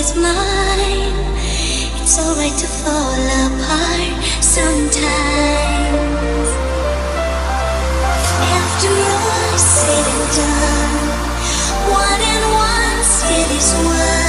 is mine. It's alright to fall apart sometimes. After all said and done, one and one it is one.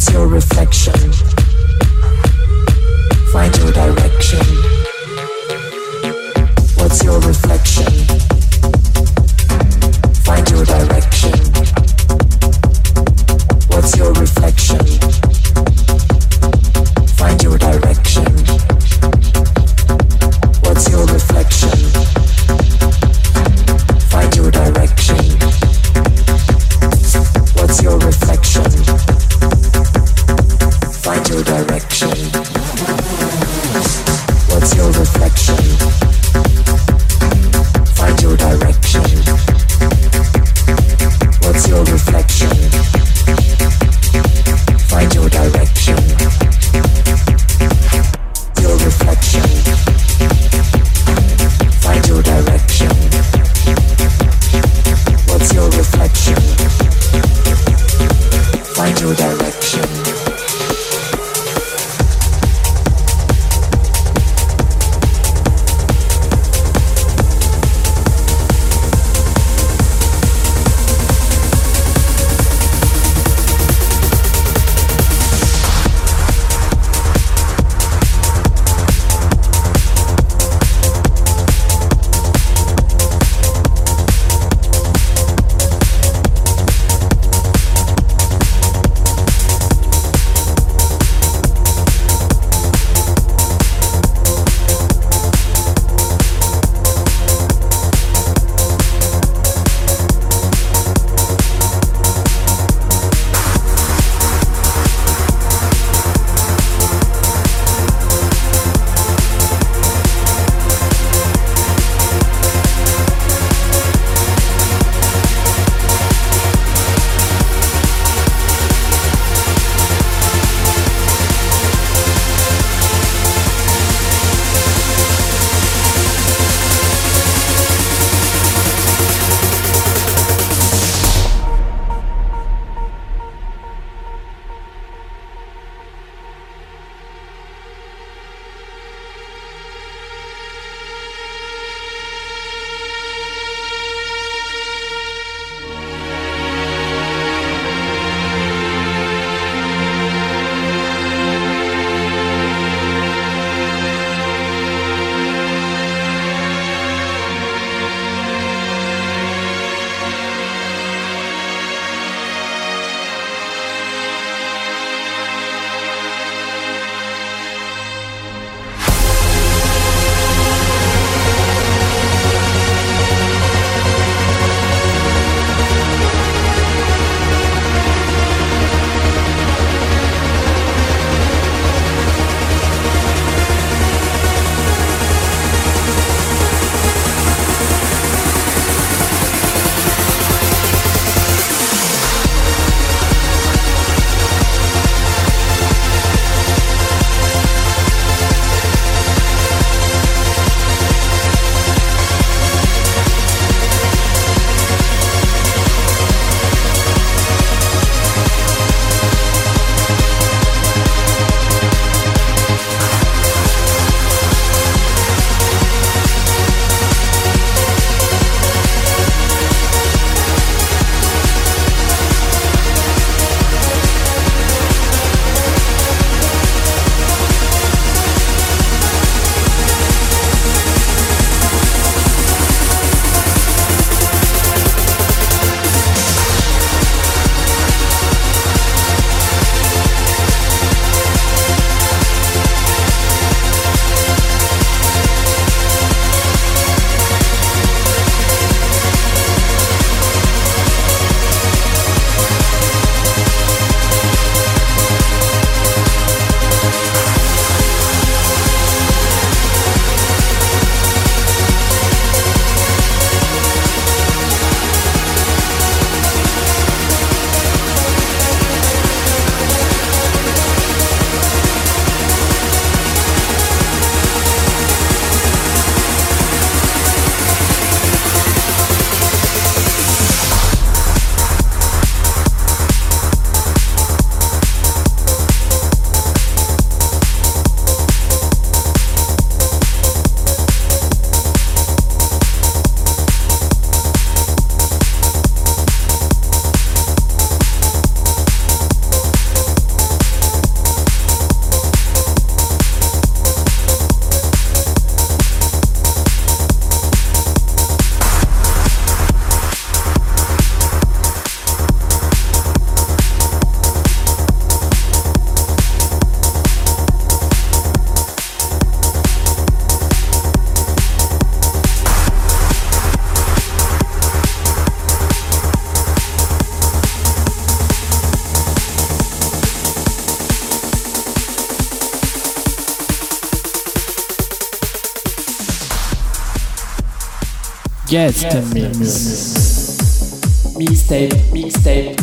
What's your reflection? Find your direction. What's your reflection? Find your direction. Guest mix. Mixtape, mixtape, mixtape.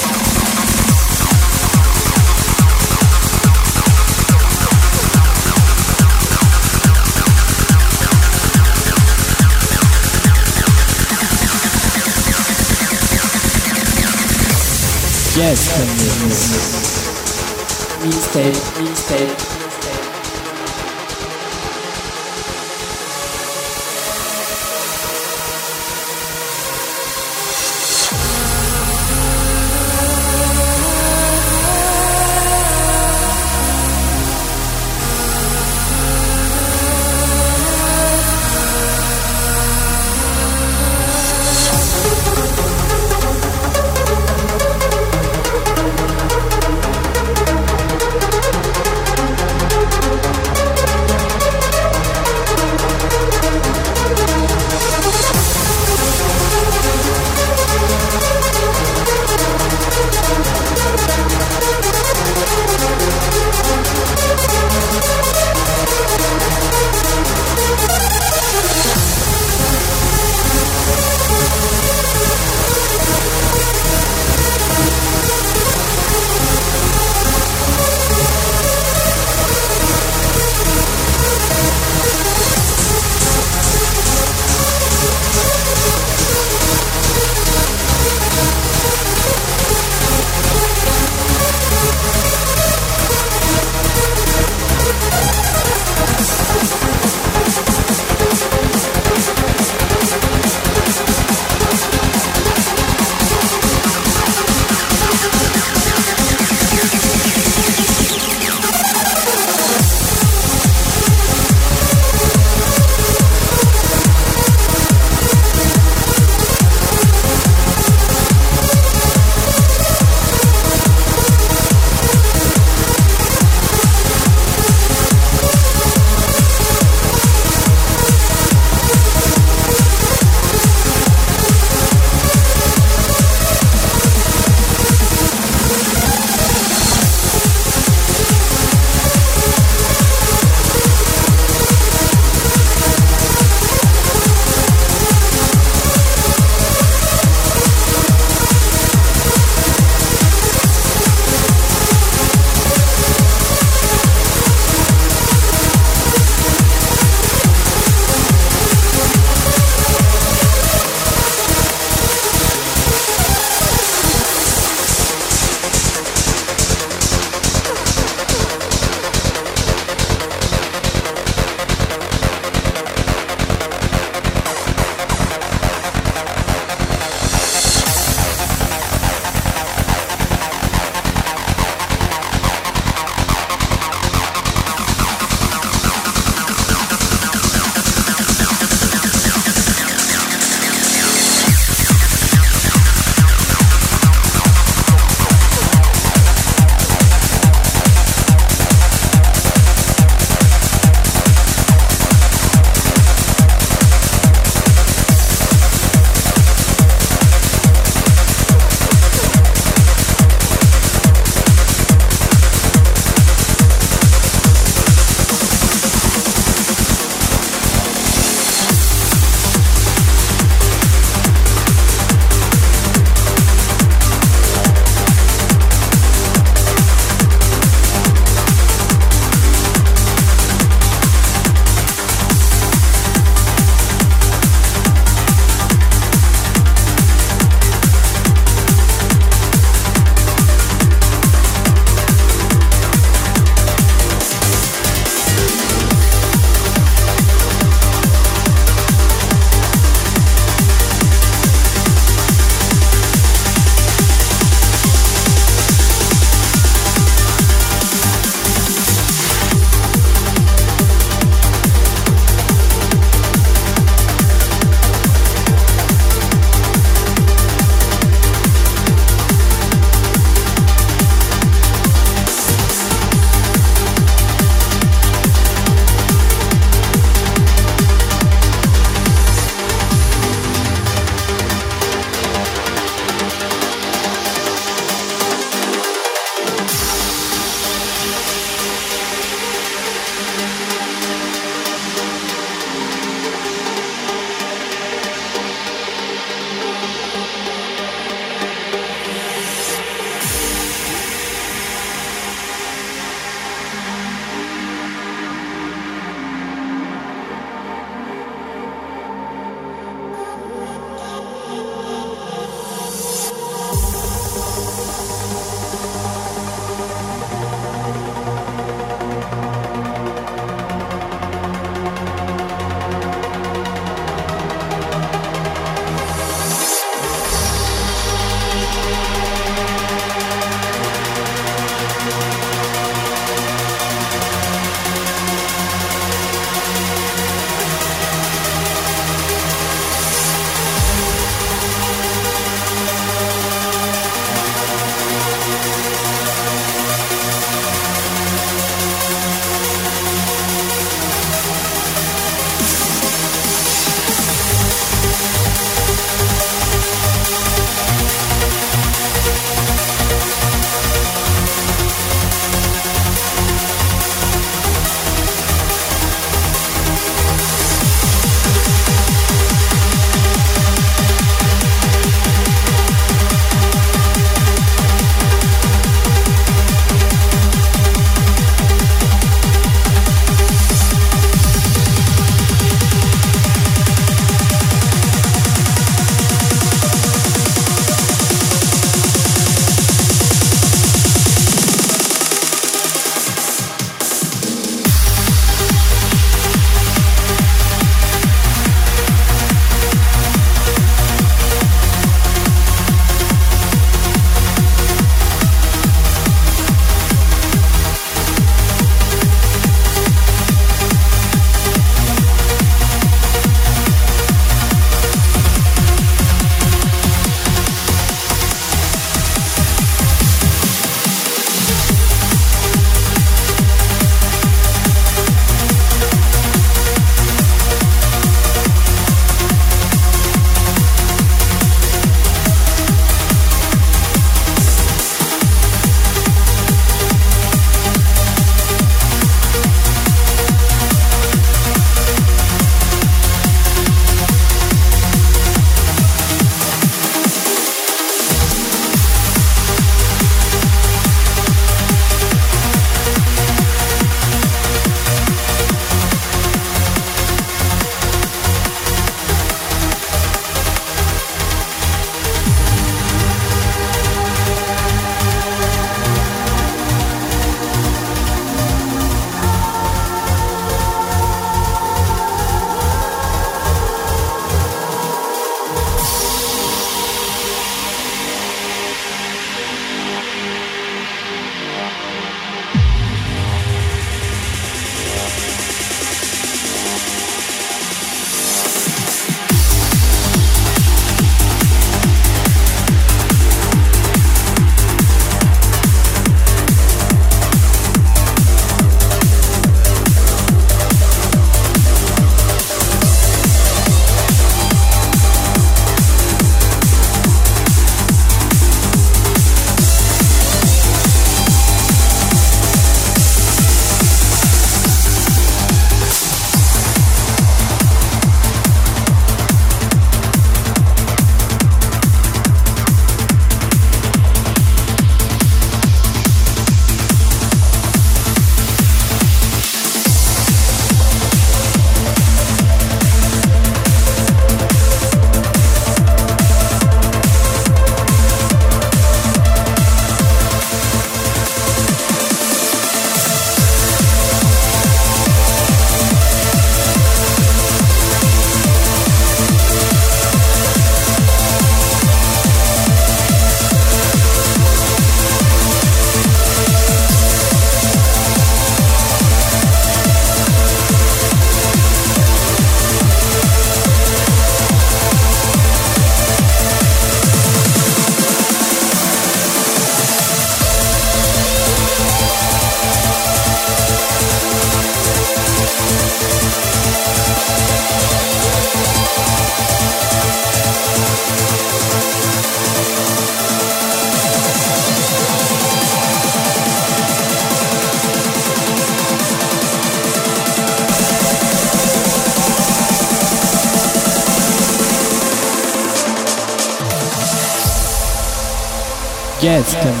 Guest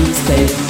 Mixtape,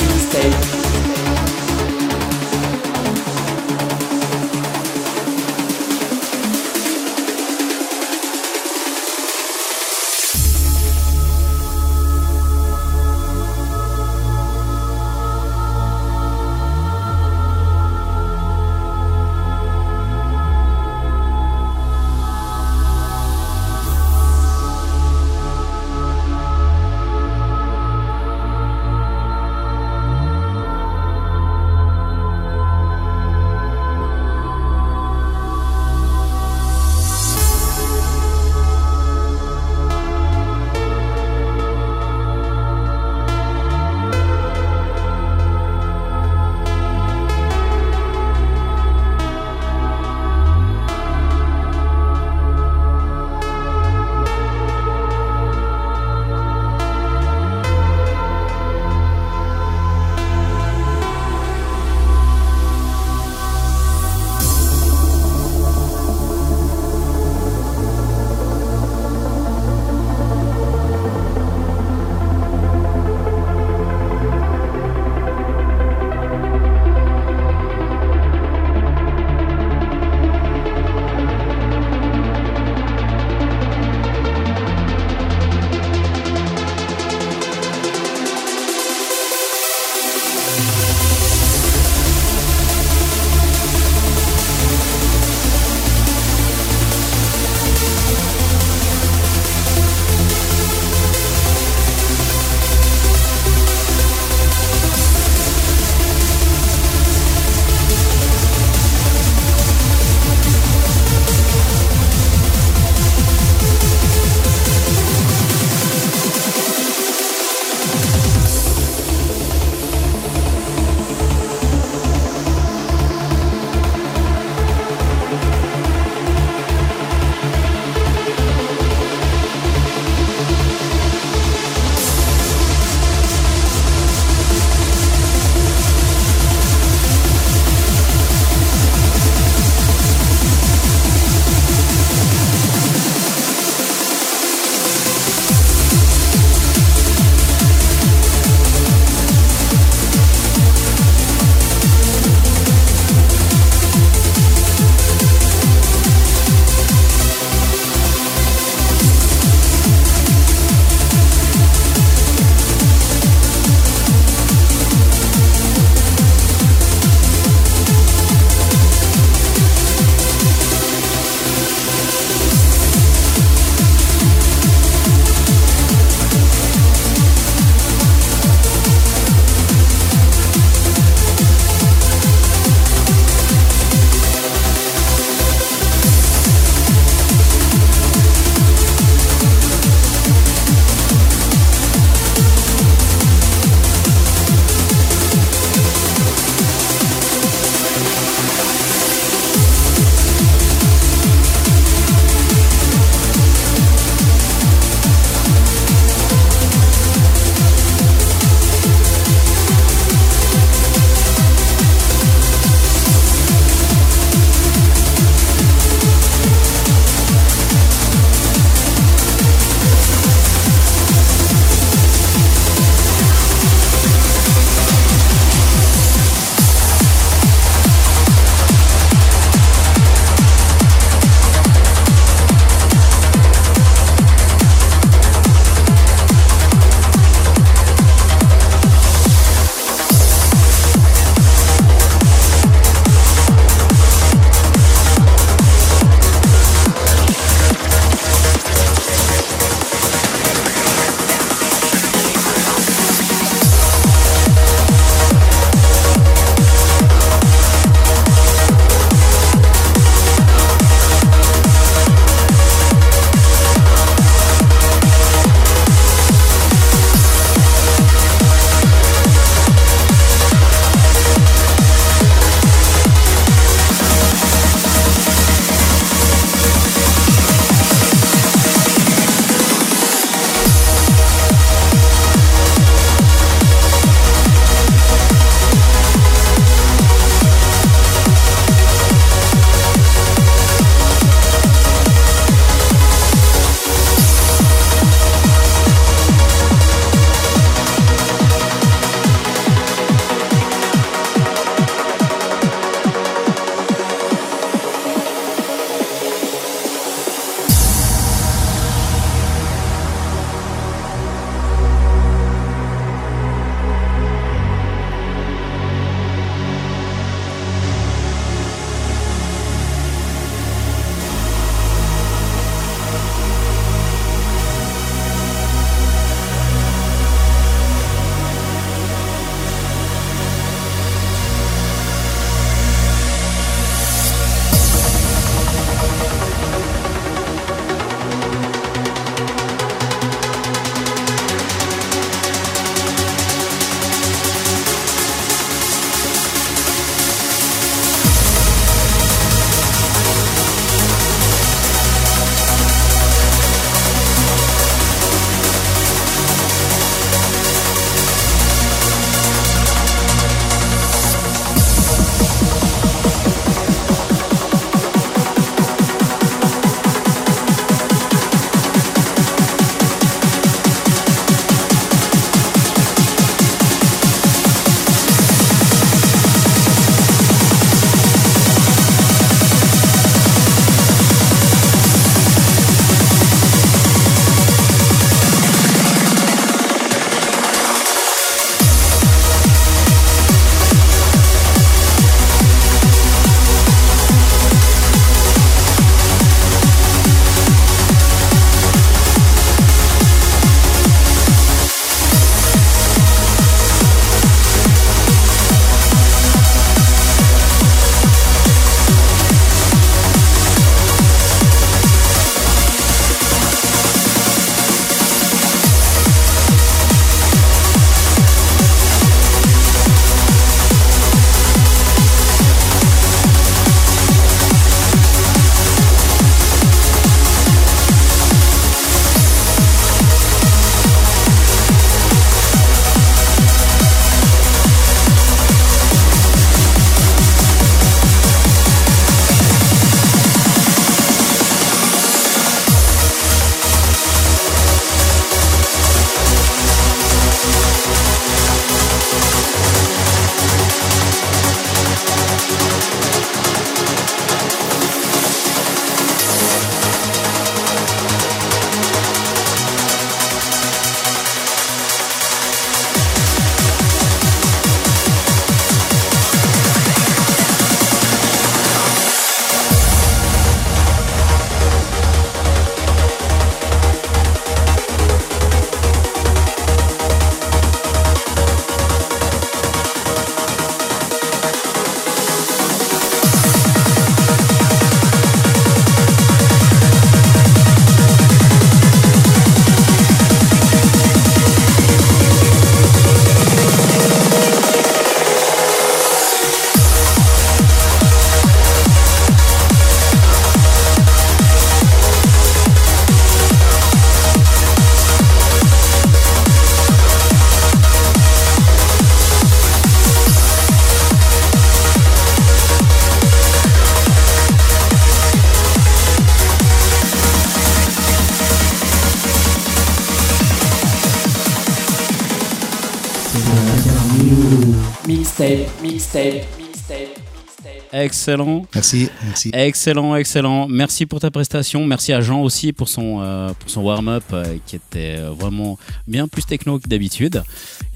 Excellent. Merci, merci. Excellent, excellent. Merci pour ta prestation. Merci à Jean aussi pour son, euh, pour son warm-up euh, qui était euh, vraiment bien plus techno que d'habitude.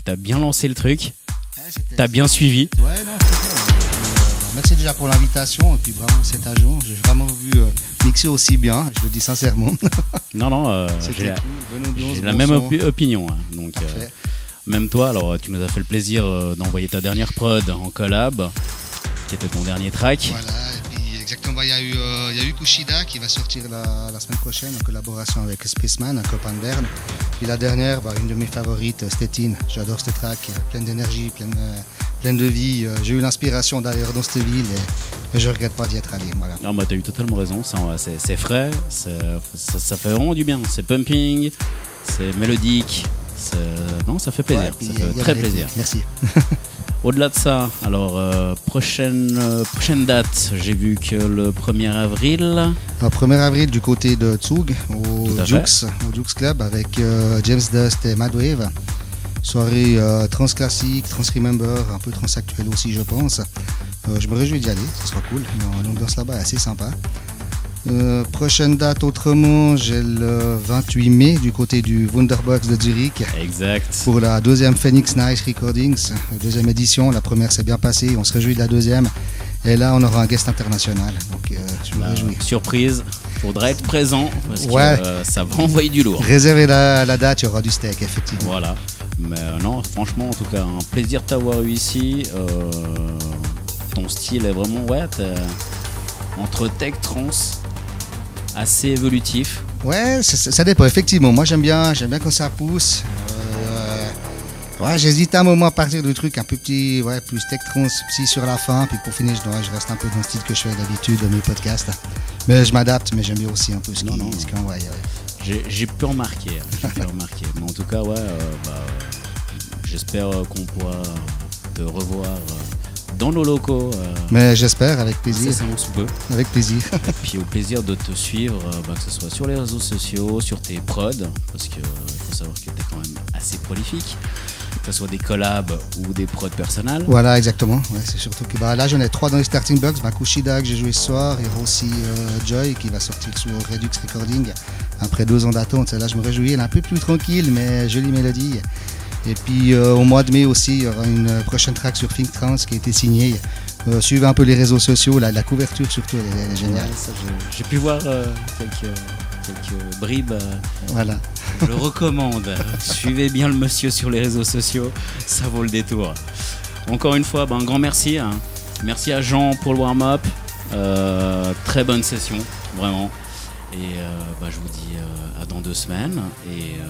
Tu as bien lancé le truc. Tu as bien suivi. Ouais, non, c'est merci déjà pour l'invitation et puis bravo cet agent. J'ai vraiment vu euh, mixer aussi bien, je le dis sincèrement. Non, non, euh, j'ai la, la même opinion. hein. Donc, euh, même toi, alors tu nous as fait le plaisir d'envoyer ta dernière prod en collab, qui était ton dernier track. Voilà, et puis exactement, il y, a eu, euh, il y a eu Kushida qui va sortir la, la semaine prochaine en collaboration avec Spaceman, un copain de Berne. Puis la dernière, bah, une de mes favorites, Stettin. J'adore cette track, pleine d'énergie, pleine, euh, pleine de vie. Euh, J'ai eu l'inspiration d'ailleurs dans cette ville et, je regrette pas d'y être allé. Voilà. Non, bah, t'as eu totalement raison. C'est frais, ça, ça fait vraiment du bien. C'est pumping, c'est mélodique. Non, ça fait plaisir. Ouais, ça fait très la plaisir. Merci. Au-delà de ça, alors euh, prochaine, euh, prochaine date, j'ai vu que le 1er avril. Le 1er avril du côté de Zug, au Jux, au Jux Club avec euh, James Dust et Madwave. Soirée euh, trans classique, trans remember, un peu trans actuelle aussi je pense. Je me réjouis d'y aller, ce sera cool. L'ambiance là-bas est assez sympa. Euh, prochaine date autrement, j'ai le 28 mai du côté du Wunderbox de Zurich Exact. pour la deuxième Phoenix Night Recordings, deuxième édition. La première s'est bien passée, on se réjouit de la deuxième. Et là, on aura un guest international, donc euh, je me Bah, réjouis. surprise, faudra être présent parce que Ouais. euh, ça va envoyer du lourd. Réservez la, la date, il y aura du steak, effectivement. Voilà. Mais non, franchement, en tout cas, un plaisir de t'avoir eu ici. Ton style est vraiment, ouais, entre tech, trans, assez évolutif. Ouais, ça, ça- ça dépend, effectivement. Moi, j'aime bien, j'aime bien quand ça pousse. Euh, ouais, j'hésite un moment à partir du truc un peu petit, ouais, plus tech trans, psy sur la fin. Puis pour finir, je, dois- je reste un peu dans le style que je fais d'habitude dans mes podcasts. Mais je m'adapte, mais j'aime bien aussi un peu ce Non, non. qu'on voit. ouais. J'ai j'ai pu remarquer, hein, j'ai pu remarquer. Mais en tout cas, ouais, euh, bah, euh, j'espère euh, qu'on pourra te revoir euh, dans nos locaux. euh, Mais j'espère, avec plaisir. Avec plaisir. Et puis au plaisir de te suivre, euh, bah, que ce soit sur les réseaux sociaux, sur tes prods, parce qu'il faut savoir que tu es quand même assez prolifique, que ce soit des collabs ou des prods personnels. Voilà, exactement. Ouais, c'est surtout que bah, là, j'en ai trois dans les starting blocks. Bah, Kushida que j'ai joué ce soir. Il y aura aussi euh, Joy qui va sortir sur Redux Recording après deux ans d'attente. Là, je me réjouis. Elle est un peu plus tranquille, mais jolie mélodie. Et puis euh, au mois de mai aussi, il y aura une euh, prochaine track sur Think Trans qui a été signée. Euh, suivez un peu les réseaux sociaux. La, la couverture surtout, elle, est- elle est géniale. Ouais, J'ai pu voir euh, quelques, quelques bribes. Voilà. je recommande. Suivez bien le monsieur sur les réseaux sociaux, ça vaut le détour. Encore une fois, ben, un grand merci. hein. Merci à Jean pour le warm-up. Très bonne session, vraiment. Et bah, je vous dis à dans deux semaines. Et euh,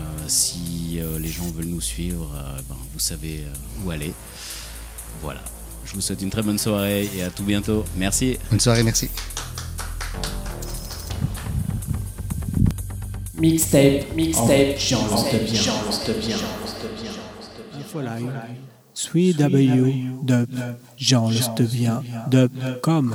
si euh, les gens veulent nous suivre, euh, ben, vous savez euh, où aller. Voilà. Je vous souhaite une très bonne soirée et à tout bientôt. Merci. Bonne soirée, merci. Mixtape, mixtape, Jean de bien, Jean de bien. Infoline, 3W, dub, jeanlestevien, dub.com.